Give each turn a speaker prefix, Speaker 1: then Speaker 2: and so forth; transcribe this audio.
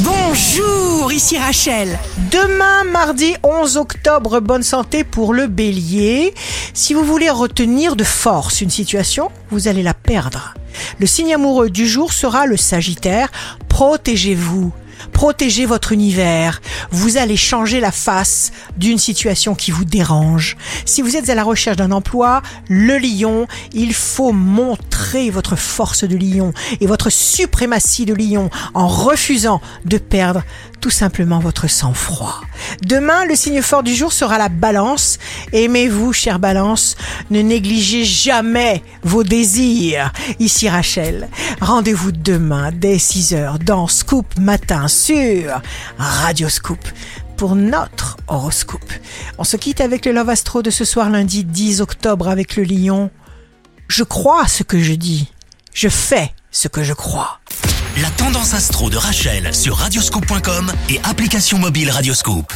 Speaker 1: Bonjour, ici Rachel.
Speaker 2: Demain, mardi 11 octobre, bonne santé pour le bélier. Si vous voulez retenir de force une situation, vous allez la perdre. Le signe amoureux du jour sera le sagittaire. Protégez-vous. Protégez votre univers. Vous allez changer la face d'une situation qui vous dérange. Si vous êtes à la recherche d'un emploi, le lion, il faut montrer votre force de lion et votre suprématie de lion en refusant de perdre tout simplement votre sang-froid. Demain, le signe fort du jour sera la balance. Aimez-vous, chère balance. Ne négligez jamais vos désirs. Ici Rachel. Rendez-vous demain dès 6h dans Scoop Matin sur Radio Scoop pour notre horoscope. On se quitte avec le Love Astro de ce soir lundi 10 octobre avec le lion. Je crois ce que je dis. Je fais ce que je crois.
Speaker 3: La tendance astro de Rachel sur radioscope.com et application mobile Radioscope.